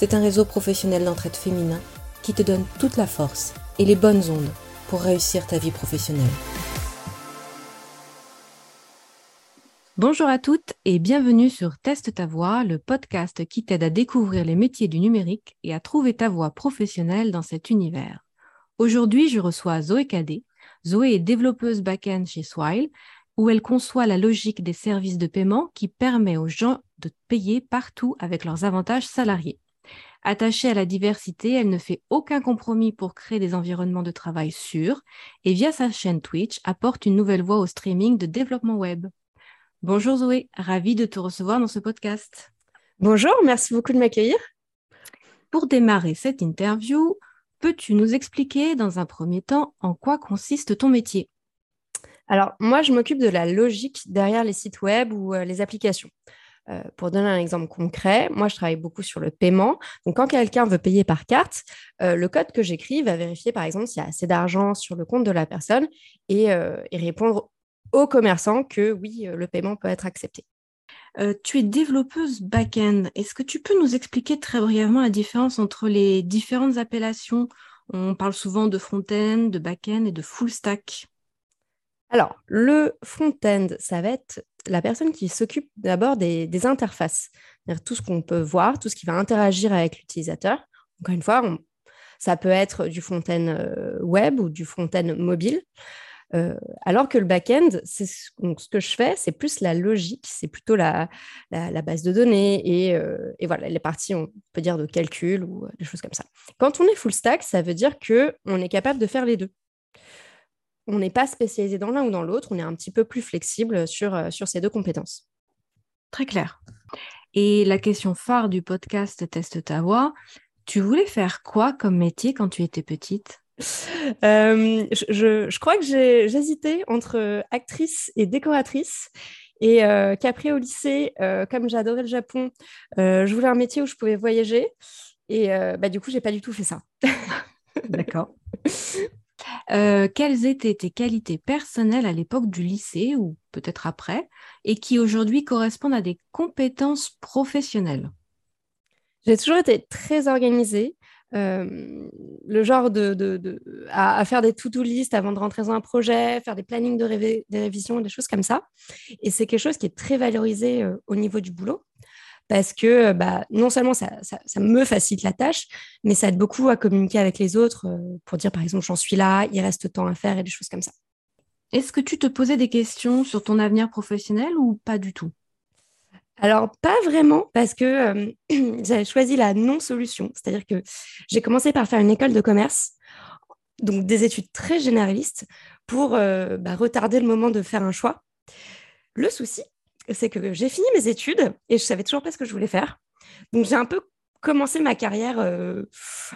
c'est un réseau professionnel d'entraide féminin qui te donne toute la force et les bonnes ondes pour réussir ta vie professionnelle. Bonjour à toutes et bienvenue sur Teste ta voix, le podcast qui t'aide à découvrir les métiers du numérique et à trouver ta voie professionnelle dans cet univers. Aujourd'hui, je reçois Zoé Cadet. Zoé est développeuse back-end chez Swile où elle conçoit la logique des services de paiement qui permet aux gens de payer partout avec leurs avantages salariés. Attachée à la diversité, elle ne fait aucun compromis pour créer des environnements de travail sûrs et via sa chaîne Twitch apporte une nouvelle voie au streaming de développement web. Bonjour Zoé, ravie de te recevoir dans ce podcast. Bonjour, merci beaucoup de m'accueillir. Pour démarrer cette interview, peux-tu nous expliquer dans un premier temps en quoi consiste ton métier? Alors, moi, je m'occupe de la logique derrière les sites web ou euh, les applications. Euh, pour donner un exemple concret, moi, je travaille beaucoup sur le paiement. Donc, quand quelqu'un veut payer par carte, euh, le code que j'écris va vérifier, par exemple, s'il y a assez d'argent sur le compte de la personne et, et répondre au commerçant que oui, le paiement peut être accepté. tu es développeuse back-end. Est-ce que tu peux nous expliquer très brièvement la différence entre les différentes appellations? On parle souvent de front-end, de back-end et de full stack. Alors, le front-end, ça va être la personne qui s'occupe d'abord des, interfaces, c'est-à-dire tout ce qu'on peut voir, tout ce qui va interagir avec l'utilisateur. Encore une fois, ça peut être du front-end euh, web ou du front-end mobile. Euh, alors que le back-end, c'est ce, que je fais, c'est plus la logique, c'est plutôt la, base de données et, euh, et, voilà, les parties, on peut dire de calcul ou des choses comme ça. Quand on est full stack, ça veut dire qu'on est capable de faire les deux on n'est pas spécialisé dans l'un ou dans l'autre, on est un petit peu plus flexible sur, euh, sur ces deux compétences. Très clair. Et la question phare du podcast Teste ta voix, tu voulais faire quoi comme métier quand tu étais petite? Euh, je, crois que j'hésitais entre actrice et décoratrice. Et euh, qu'après au lycée, comme j'adorais le Japon, je voulais un métier où je pouvais voyager. Et bah, du coup, j'ai pas du tout fait ça. D'accord. Euh, quelles étaient tes qualités personnelles à l'époque du lycée ou peut-être après et qui aujourd'hui correspondent à des compétences professionnelles? J'ai toujours été très organisée. Euh, le genre de, à, faire des to-do list avant de rentrer dans un projet, faire des plannings de des révisions, des choses comme ça. Et c'est quelque chose qui est très valorisé euh, au niveau du boulot parce que bah, non seulement ça, me facilite la tâche, mais ça aide beaucoup à communiquer avec les autres euh, pour dire, par exemple, j'en suis là, il reste temps à faire et des choses comme ça. Est-ce que tu te posais des questions sur ton avenir professionnel ou pas du tout? Alors, pas vraiment, parce que euh, j'avais choisi la non-solution. C'est-à-dire que j'ai commencé par faire une école de commerce, donc des études très généralistes, pour euh, bah, retarder le moment de faire un choix. Le souci, c'est que j'ai fini mes études et je savais toujours pas ce que je voulais faire. Donc j'ai un peu commencé ma carrière euh,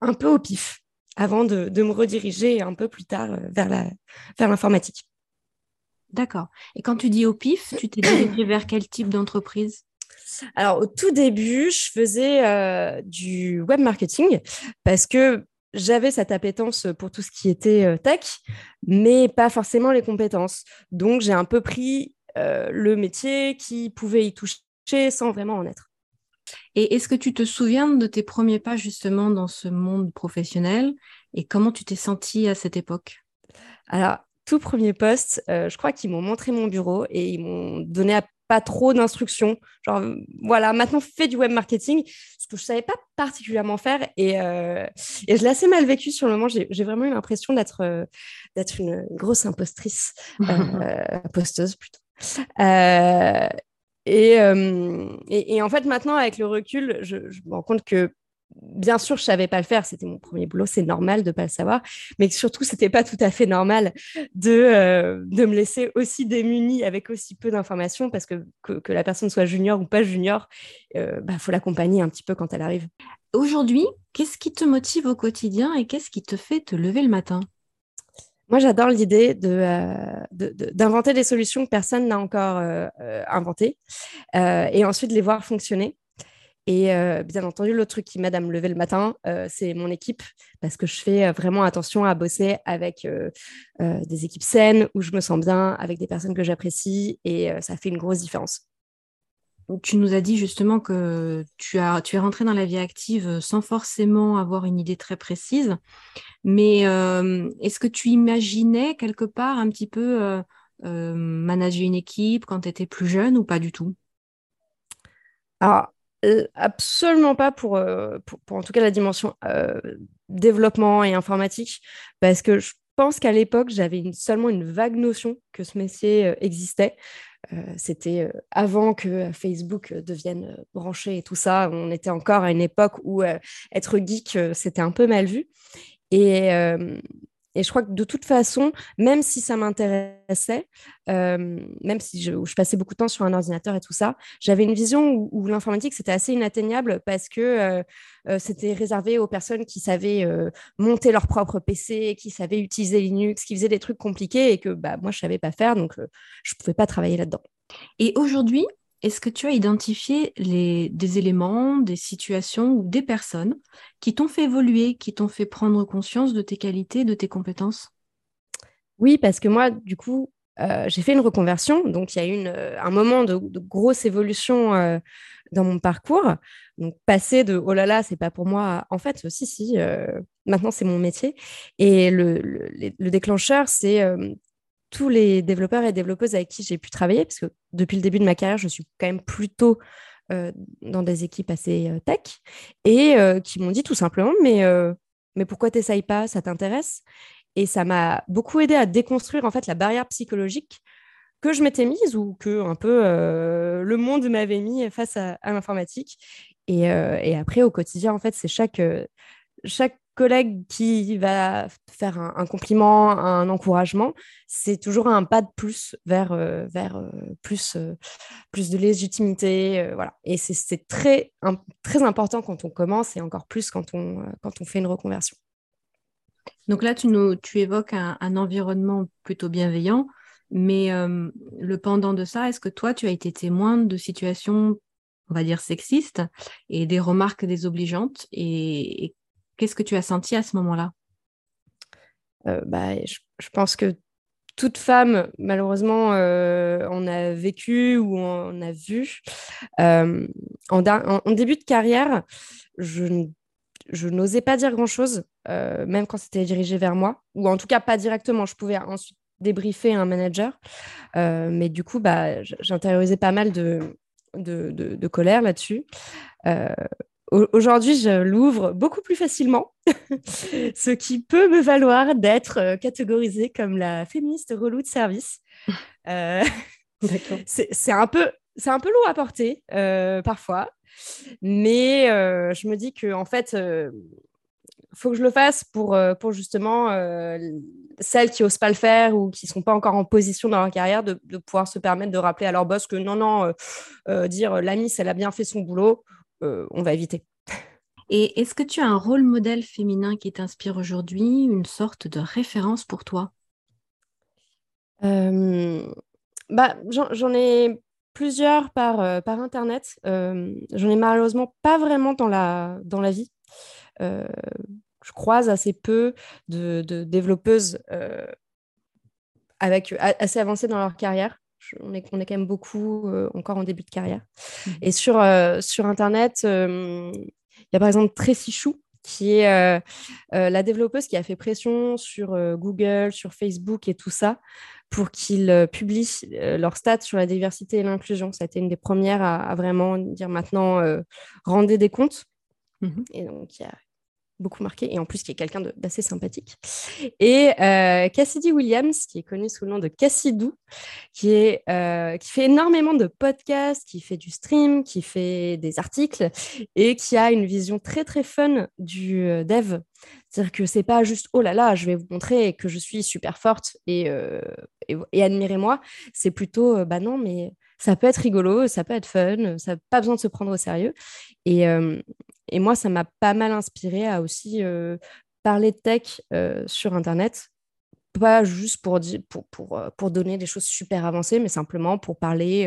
un peu au pif avant de, me rediriger un peu plus tard euh, vers la vers l'informatique. D'accord. Et quand tu dis au pif, tu t'es dirigé vers quel type d'entreprise? Alors au tout début, je faisais euh, du web marketing parce que j'avais cette appétence pour tout ce qui était tech, mais pas forcément les compétences. Donc j'ai un peu pris le métier qui pouvait y toucher sans vraiment en être. Et est-ce que tu te souviens de tes premiers pas justement dans ce monde professionnel et comment tu t'es sentie à cette époque? Alors, tout premier poste, euh, je crois qu'ils m'ont montré mon bureau et ils m'ont donné pas trop d'instructions. Genre, voilà, maintenant fais du web marketing, ce que je savais pas particulièrement faire. Et, et je l'ai assez mal vécu sur le moment. J'ai vraiment eu l'impression d'être d'être une grosse impostrice, imposteuse plutôt. Et, et, et, en fait, maintenant, avec le recul, je, me rends compte que bien sûr, je savais pas le faire. C'était mon premier boulot. C'est normal de pas le savoir. Mais surtout, c'était pas tout à fait normal de, euh, de me laisser aussi démunie avec aussi peu d'informations parce que, que, la personne soit junior ou pas junior, il euh, bah, faut l'accompagner un petit peu quand elle arrive. Aujourd'hui, qu'est-ce qui te motive au quotidien et qu'est-ce qui te fait te lever le matin? Moi, j'adore l'idée euh, d'inventer de, des solutions que personne n'a encore inventées et ensuite les voir fonctionner. Et euh, bien entendu, l'autre truc qui m'aide à me lever le matin, euh, c'est mon équipe, parce que je fais euh, vraiment attention à bosser avec des équipes saines, où je me sens bien, avec des personnes que j'apprécie, et ça fait une grosse différence. Tu nous as dit justement que tu, as, tu es rentré dans la vie active sans forcément avoir une idée très précise, mais est-ce que tu imaginais quelque part un petit peu manager une équipe quand tu étais plus jeune ou pas du tout? Euh, absolument pas euh, pour, pour, en tout cas la dimension euh, développement et informatique, parce que je pense qu'à l'époque, j'avais seulement une vague notion que ce métier existait. C'était avant que Facebook devienne branché et tout ça. On était encore à une époque où être geek, c'était un peu mal vu. Et, et je crois que de toute façon, même si ça m'intéressait, euh, même si je, passais beaucoup de temps sur un ordinateur et tout ça, j'avais une vision où, l'informatique, c'était assez inatteignable parce que euh, euh, c'était réservé aux personnes qui savaient monter leur propre PC, qui savaient utiliser Linux, qui faisaient des trucs compliqués et que bah, moi, je ne savais pas faire, donc je ne pouvais pas travailler là-dedans. Et aujourd'hui, est-ce que tu as identifié les, des éléments, des situations ou des personnes qui t'ont fait évoluer, qui t'ont fait prendre conscience de tes qualités, de tes compétences? Oui, parce que moi, du coup, euh, j'ai fait une reconversion. Donc, il y a eu euh, un moment de, grosse évolution euh, dans mon parcours. Donc, passer de oh là là, c'est pas pour moi, en fait, si, si, maintenant c'est mon métier. Et le, le déclencheur, c'est tous les développeurs et développeuses avec qui j'ai pu travailler, parce que depuis le début de ma carrière, je suis quand même plutôt euh, dans des équipes assez euh, tech, et euh, qui m'ont dit tout simplement, mais, mais pourquoi t'essayes pas, ça t'intéresse? Et ça m'a beaucoup aidé à déconstruire en fait la barrière psychologique que je m'étais mise ou que un peu le monde m'avait mis face à, l'informatique. Et, après, au quotidien, en fait, c'est chaque collègue qui va faire un, compliment, un encouragement, c'est toujours un pas de plus vers, euh, vers euh, plus, euh, plus de légitimité. voilà. Et c'est très, très important quand on commence et encore plus quand on, quand on fait une reconversion. Donc là, tu, nous, tu évoques un, environnement plutôt bienveillant, mais le pendant de ça, est-ce que toi, tu as été témoin de situations on va dire sexistes et des remarques désobligeantes et, Qu'est-ce que tu as senti à ce moment-là? Euh, bah, je, pense que toute femme, malheureusement, euh, on a vécu ou on a vu. Euh, en, début de carrière, je, je n'osais pas dire grand-chose, même quand c'était dirigé vers moi, ou en tout cas pas directement. Je pouvais ensuite débriefer un manager, mais du coup, bah, j'intériorisais pas mal de, de, de colère là-dessus. Aujourd'hui, je l'ouvre beaucoup plus facilement, ce qui peut me valoir d'être euh, catégorisée comme la féministe relou de service. Euh, c'est un peu c'est un peu lourd à porter euh, parfois, mais je me dis que en fait, faut que je le fasse pour, pour justement celles qui osent pas le faire ou qui sont pas encore en position dans leur carrière de, de pouvoir se permettre de rappeler à leur boss que non non dire l'ami elle a bien fait son boulot on va éviter. Et est-ce que tu as un rôle modèle féminin qui t'inspire aujourd'hui, une sorte de référence pour toi? Euh, bah, J'en ai plusieurs par, euh, par Internet. j'en ai malheureusement pas vraiment dans la, dans la vie. je croise assez peu de, développeuses avec, assez avancées dans leur carrière on est, on est, quand même beaucoup euh, encore en début de carrière. Mmh. Et sur, euh, sur Internet, euh, il y a par exemple Tracy Chou, qui est la développeuse qui a fait pression sur Google, sur Facebook et tout ça pour qu'ils publient leurs stats sur la diversité et l'inclusion. Ça a été une des premières à, vraiment dire maintenant rendez des comptes. Mmh et donc, il y a beaucoup marqué, et en plus qui est quelqu'un d'assez sympathique. Et euh, Cassidy Williams, qui est connu sous le nom de Cassidou, qui, est, euh, qui fait énormément de podcasts, qui fait du stream, qui fait des articles, et qui a une vision très très fun du euh, dev. C'est-à-dire que c'est pas juste oh là là, je vais vous montrer que je suis super forte et, et, admirez-moi. C'est plutôt bah non, mais ça peut être rigolo, ça peut être fun, ça n'a pas besoin de se prendre au sérieux. Et, moi, ça m'a pas mal inspiré à aussi parler de tech sur Internet. Pas juste pour, donner des choses super avancées, mais simplement pour parler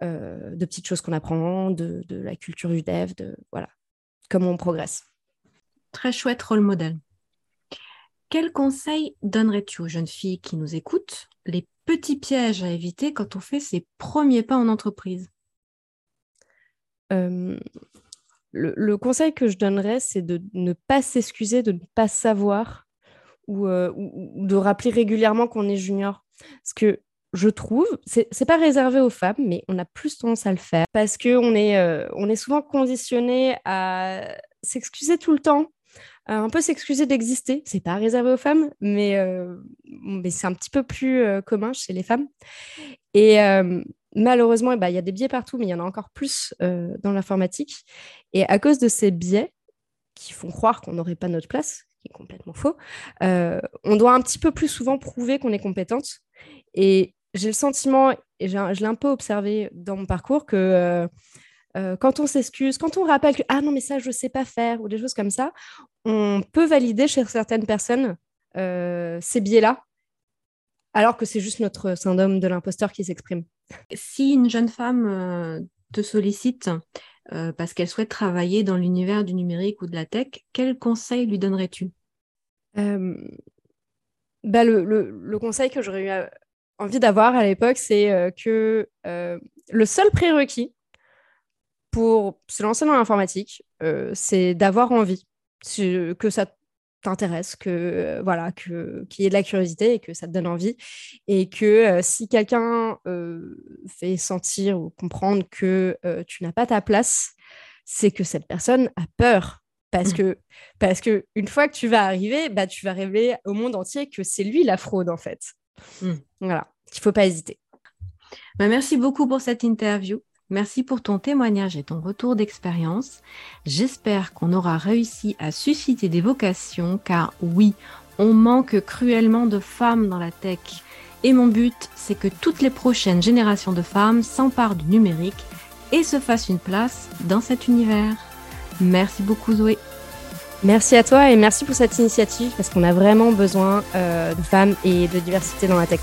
de petites choses qu'on apprend, de, la culture du dev, de voilà, comment on progresse. Très chouette rôle modèle. Quel conseil donnerais-tu aux jeunes filles qui nous écoutent petits pièges à éviter quand on fait ses premiers pas en entreprise le, conseil que je donnerais, c'est de ne pas s'excuser, de ne pas savoir euh, ou, de rappeler régulièrement qu'on est junior. Parce que je trouve, c'est pas réservé aux femmes, mais on a plus tendance à le faire parce qu'on est, euh, on est souvent conditionné à s'excuser tout le temps, un peu s'excuser d'exister. C'est pas réservé aux femmes, mais, euh, mais c'est un petit peu plus commun chez les femmes. Et malheureusement, eh ben, il y a des biais partout, mais il y en a encore plus euh, dans l'informatique. Et à cause de ces biais qui font croire qu'on n'aurait pas notre place, qui est complètement faux, euh, on doit un petit peu plus souvent prouver qu'on est compétente. Et j'ai le sentiment, et je l'ai un peu observé dans mon parcours, que euh, quand on s'excuse, quand on rappelle que ah non mais ça je ne sais pas faire ou des choses comme ça, on peut valider chez certaines personnes ces biais-là, alors que c'est juste notre syndrome de l'imposteur qui s'exprime. Si une jeune femme euh, te sollicite euh, parce qu'elle souhaite travailler dans l'univers du numérique ou de la tech, quel conseil lui donnerais-tu? Euh, bah le, conseil que j'aurais eu envie d'avoir à l'époque, c'est que le seul prérequis pour se lancer dans l'informatique, c'est d'avoir envie, que ça t'intéresse, que euh, voilà, que qu'il y ait de la curiosité et que ça te donne envie, et que euh, si quelqu'un euh, fait sentir ou comprendre que tu n'as pas ta place, c'est que cette personne a peur. Parce mmh. que, parce que une fois que tu vas arriver, bah, tu vas révéler au monde entier que c'est lui la fraude, en fait. Mmh. Voilà, il faut pas hésiter. Bah, merci beaucoup pour cette interview. Merci pour ton témoignage et ton retour d'expérience. J'espère qu'on aura réussi à susciter des vocations car oui, on manque cruellement de femmes dans la tech. Et mon but, c'est que toutes les prochaines générations de femmes s'emparent du numérique et se fassent une place dans cet univers. Merci beaucoup Zoé. Merci à toi et merci pour cette initiative parce qu'on a vraiment besoin euh, de femmes et de diversité dans la tech.